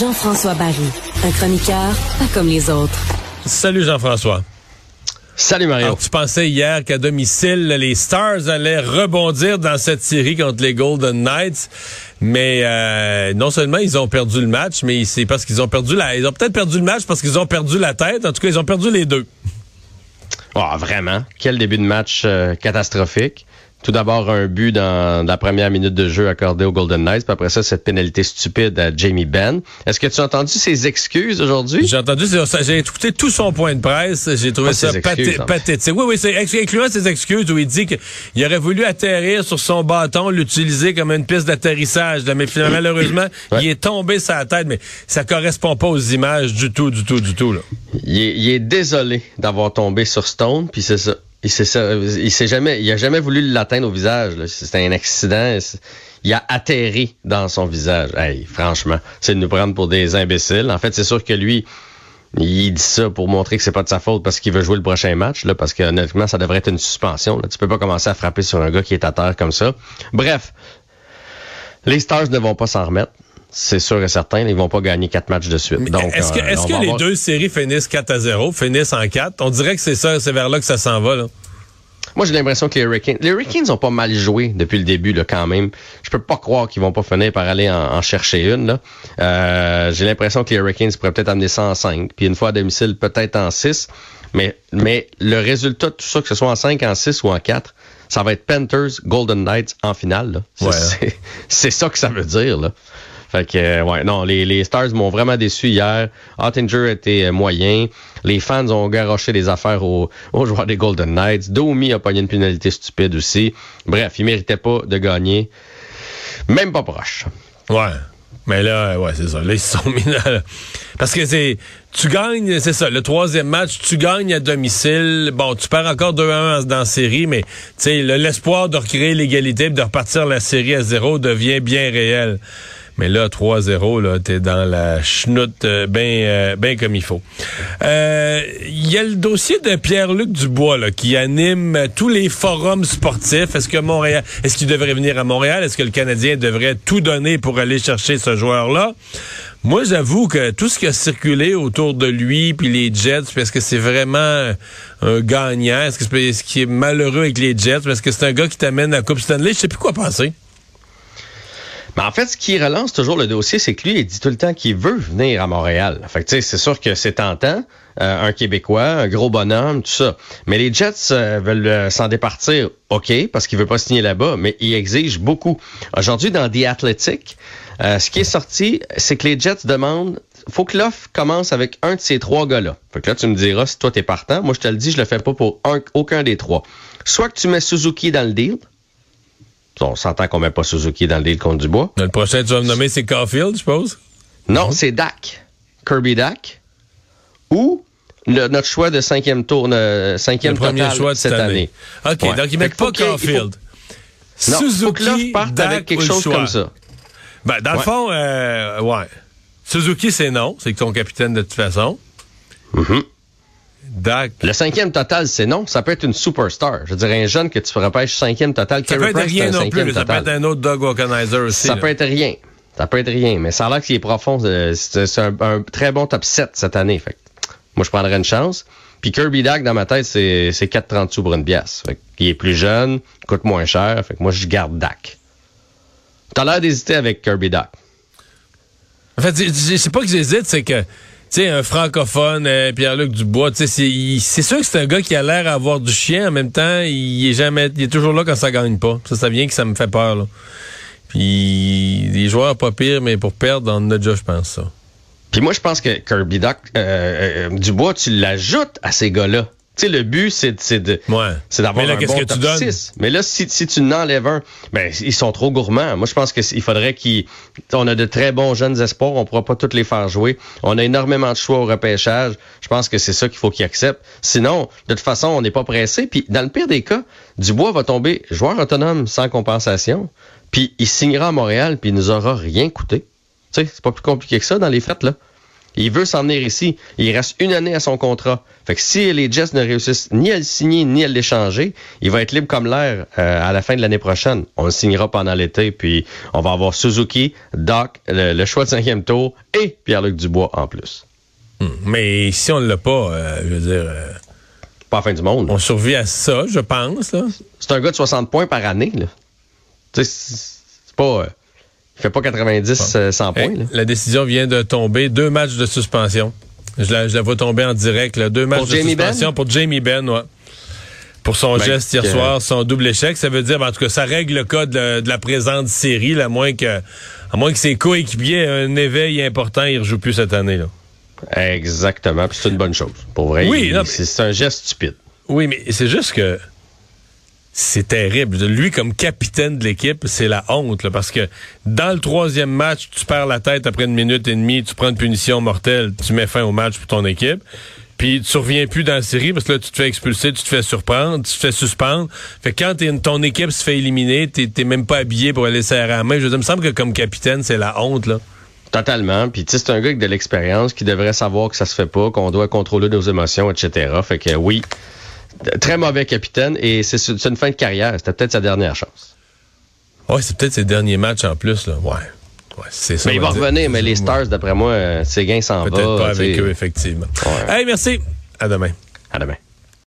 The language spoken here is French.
Jean-François Barry, un chroniqueur pas comme les autres. Salut Jean-François. Salut Mario. Alors, tu pensais hier qu'à domicile, les Stars allaient rebondir dans cette série contre les Golden Knights, mais euh, non seulement ils ont perdu le match, mais c'est parce qu'ils ont perdu la, ils ont peut-être perdu le match parce qu'ils ont perdu la tête. En tout cas, ils ont perdu les deux. Oh, vraiment? Quel début de match euh, catastrophique. Tout d'abord, un but dans, la première minute de jeu accordé aux Golden Knights, puis après ça, cette pénalité stupide à Jamie Benn. Est-ce que tu as entendu ses excuses aujourd'hui? J'ai entendu, j'ai écouté tout son point de presse. J'ai trouvé ça pathétique. Oui, oui, c'est incluant ses excuses où il dit qu'il aurait voulu atterrir sur son bâton, l'utiliser comme une piste d'atterrissage. Mais finalement, malheureusement, il est tombé sur la tête, mais ça correspond pas aux images du tout, du tout, du tout. Là. Il, est, il est désolé d'avoir tombé sur Stone, puis c'est ça. Il s'est jamais, il a jamais voulu l'atteindre au visage. C'était un accident. Il a atterri dans son visage. Hey, franchement, c'est de nous prendre pour des imbéciles. En fait, c'est sûr que lui, il dit ça pour montrer que c'est pas de sa faute parce qu'il veut jouer le prochain match, là, parce que honnêtement, ça devrait être une suspension. Là. Tu peux pas commencer à frapper sur un gars qui est à terre comme ça. Bref, les Stars ne vont pas s'en remettre c'est sûr et certain, ils vont pas gagner quatre matchs de suite. Donc, est-ce que, euh, est-ce que les deux séries finissent 4 à 0, finissent en 4? On dirait que c'est ça, c'est vers là que ça s'en va, là. Moi, j'ai l'impression que les Hurricanes, les Hurricanes ont pas mal joué depuis le début, là, quand même. Je peux pas croire qu'ils vont pas finir par aller en, chercher une, là. Euh, j'ai l'impression que les Hurricanes pourraient peut-être amener ça en 5, puis une fois à domicile, peut-être en 6. Mais, mais le résultat de tout ça, que ce soit en 5, en 6 ou en 4, ça va être Panthers, Golden Knights en finale, là. C'est, c'est ça que ça veut dire, là. Fait que, euh, ouais, non, les, les Stars m'ont vraiment déçu hier. Ottinger était euh, moyen. Les fans ont garoché des affaires aux, aux joueurs des Golden Knights. Domi a pogné une pénalité stupide aussi. Bref, ils méritaient pas de gagner. Même pas proche. Ouais. Mais là, ouais, c'est ça. Là, ils sont mis là. Parce que c'est. Tu gagnes, c'est ça, le troisième match, tu gagnes à domicile. Bon, tu perds encore 2-1 dans la série, mais l'espoir de recréer l'égalité et de repartir la série à zéro devient bien réel. Mais là, 3-0, là, t'es dans la chenoute euh, bien euh, ben comme il faut. Euh, il y a le dossier de Pierre-Luc Dubois là, qui anime tous les forums sportifs. Est-ce que Montréal, est-ce qu'il devrait venir à Montréal? Est-ce que le Canadien devrait tout donner pour aller chercher ce joueur-là? Moi, j'avoue que tout ce qui a circulé autour de lui, puis les Jets, est-ce que c'est vraiment un gagnant? Est-ce que c'est ce qui est malheureux avec les Jets? Est-ce que c'est un gars qui t'amène à la Coupe Stanley? Je sais plus quoi penser. Mais en fait, ce qui relance toujours le dossier, c'est que lui, il dit tout le temps qu'il veut venir à Montréal. Fait que, c'est sûr que c'est tentant. Euh, un Québécois, un gros bonhomme, tout ça. Mais les Jets euh, veulent euh, s'en départir, OK, parce qu'il veut pas signer là-bas, mais il exige beaucoup. Aujourd'hui, dans The Athletic, ce qui est sorti, c'est que les Jets demandent faut que l'offre commence avec un de ces trois gars-là. Fait que là, tu me diras si toi t'es partant. Moi, je te le dis, je le fais pas pour aucun des trois. Soit que tu mets Suzuki dans le deal, on s'entend qu'on met pas Suzuki dans le deal contre Dubois. Le prochain, tu vas me nommer, c'est Caulfield, je suppose? Non, c'est Dak. Kirby Dak. Ou notre choix de cinquième tour, euh, cinquième le premier choix de cette année. OK, donc ils mettent pas Caulfield. Non, Suzuki, faut Dak avec quelque chose comme ça. Ben, dans le fond, euh, ouais. Suzuki, c'est non. C'est ton capitaine de toute façon. Mm le cinquième total, c'est non. Ça peut être une superstar. Je dirais un jeune que tu repêches cinquième total. Ça peut être rien non plus. Ça peut être un autre Doug Organizer aussi. Ça peut être rien. Ça peut être rien. Mais ça a l'air qu'il est profond. C'est un, très bon top 7 cette année. Fait moi, je prendrais une chance. Puis Kirby Dak, dans ma tête, c'est 4,30 sous pour une pièce. Fait il est plus jeune, coûte moins cher. Fait que moi, je garde Dak. T'as l'air d'hésiter avec Kirby Dak. En fait, c'est pas que j'hésite, c'est que sais, un francophone, euh, Pierre-Luc Dubois, c'est sûr que c'est un gars qui a l'air d'avoir du chien. En même temps, il est jamais, il est toujours là quand ça gagne pas. Ça, ça vient que ça me fait peur, là. Puis, les joueurs pas pire, mais pour perdre, on a déjà, je pense, ça. Puis moi, je pense que Kirby Doc, euh, euh, Dubois, tu l'ajoutes à ces gars-là sais, le but, c'est de, c'est d'avoir un bon top 6. Mais là, si, si tu n'enlèves un, ben, ils sont trop gourmands. Moi, je pense qu'il faudrait qu'ils, on a de très bons jeunes espoirs, on pourra pas tous les faire jouer. On a énormément de choix au repêchage. Je pense que c'est ça qu'il faut qu'ils acceptent. Sinon, de toute façon, on n'est pas pressé. Puis, dans le pire des cas, Dubois va tomber joueur autonome sans compensation. Puis, il signera à Montréal, puis il nous aura rien coûté. Tu sais, c'est pas plus compliqué que ça dans les fêtes, là. Il veut s'en venir ici. Il reste une année à son contrat. Fait que si les Jets ne réussissent ni à le signer ni à l'échanger, il va être libre comme l'air euh, à la fin de l'année prochaine. On le signera pendant l'été, puis on va avoir Suzuki, Doc, le, choix de cinquième tour et Pierre-Luc Dubois en plus. Hmm. Mais si on ne l'a pas, euh, je veux dire... Euh, pas la fin du monde. On survit à ça, je pense. C'est un gars de 60 points par année. C'est pas... Il fait pas 90 100 points. La décision vient de tomber. Deux matchs de suspension. Je la, je la vois tomber en direct. Là. Deux matchs de ben? suspension pour Jamie Benn, ouais. Pour son ben, geste hier soir, son double échec. Ça veut dire, ben, en tout cas, ça règle le cas de, la présente série, là, à moins que, à moins que ses coéquipiers aient un éveil important, il ne rejoue plus cette année. Là. Exactement. c'est une bonne chose. Pour vrai. Oui, c'est un geste stupide. Oui, mais c'est juste que c'est terrible. Lui, comme capitaine de l'équipe, c'est la honte, parce que dans le troisième match, tu perds la tête après une minute et demie, tu prends une punition mortelle, tu mets fin au match pour ton équipe. Puis tu reviens plus dans la série parce que là, tu te fais expulser, tu te fais surprendre, tu te fais suspendre. Fait que quand ton équipe se fait éliminer, t'es même pas habillé pour aller serrer la main. Je veux dire, il me semble que comme capitaine, c'est la honte, là. Totalement. Puis tu sais, c'est un gars avec de l'expérience qui devrait savoir que ça se fait pas, qu'on doit contrôler nos émotions, etc. Fait que oui, Très mauvais capitaine et c'est une fin de carrière. C'était peut-être sa dernière chance. Oui, c'est peut-être ses derniers matchs en plus. Là. Ouais. Ouais, c'est ça. Mais il va revenir, mais les Stars, d'après moi, euh, gains s'en va. Peut-être pas avec eux, effectivement. Hey, merci. À demain. À demain.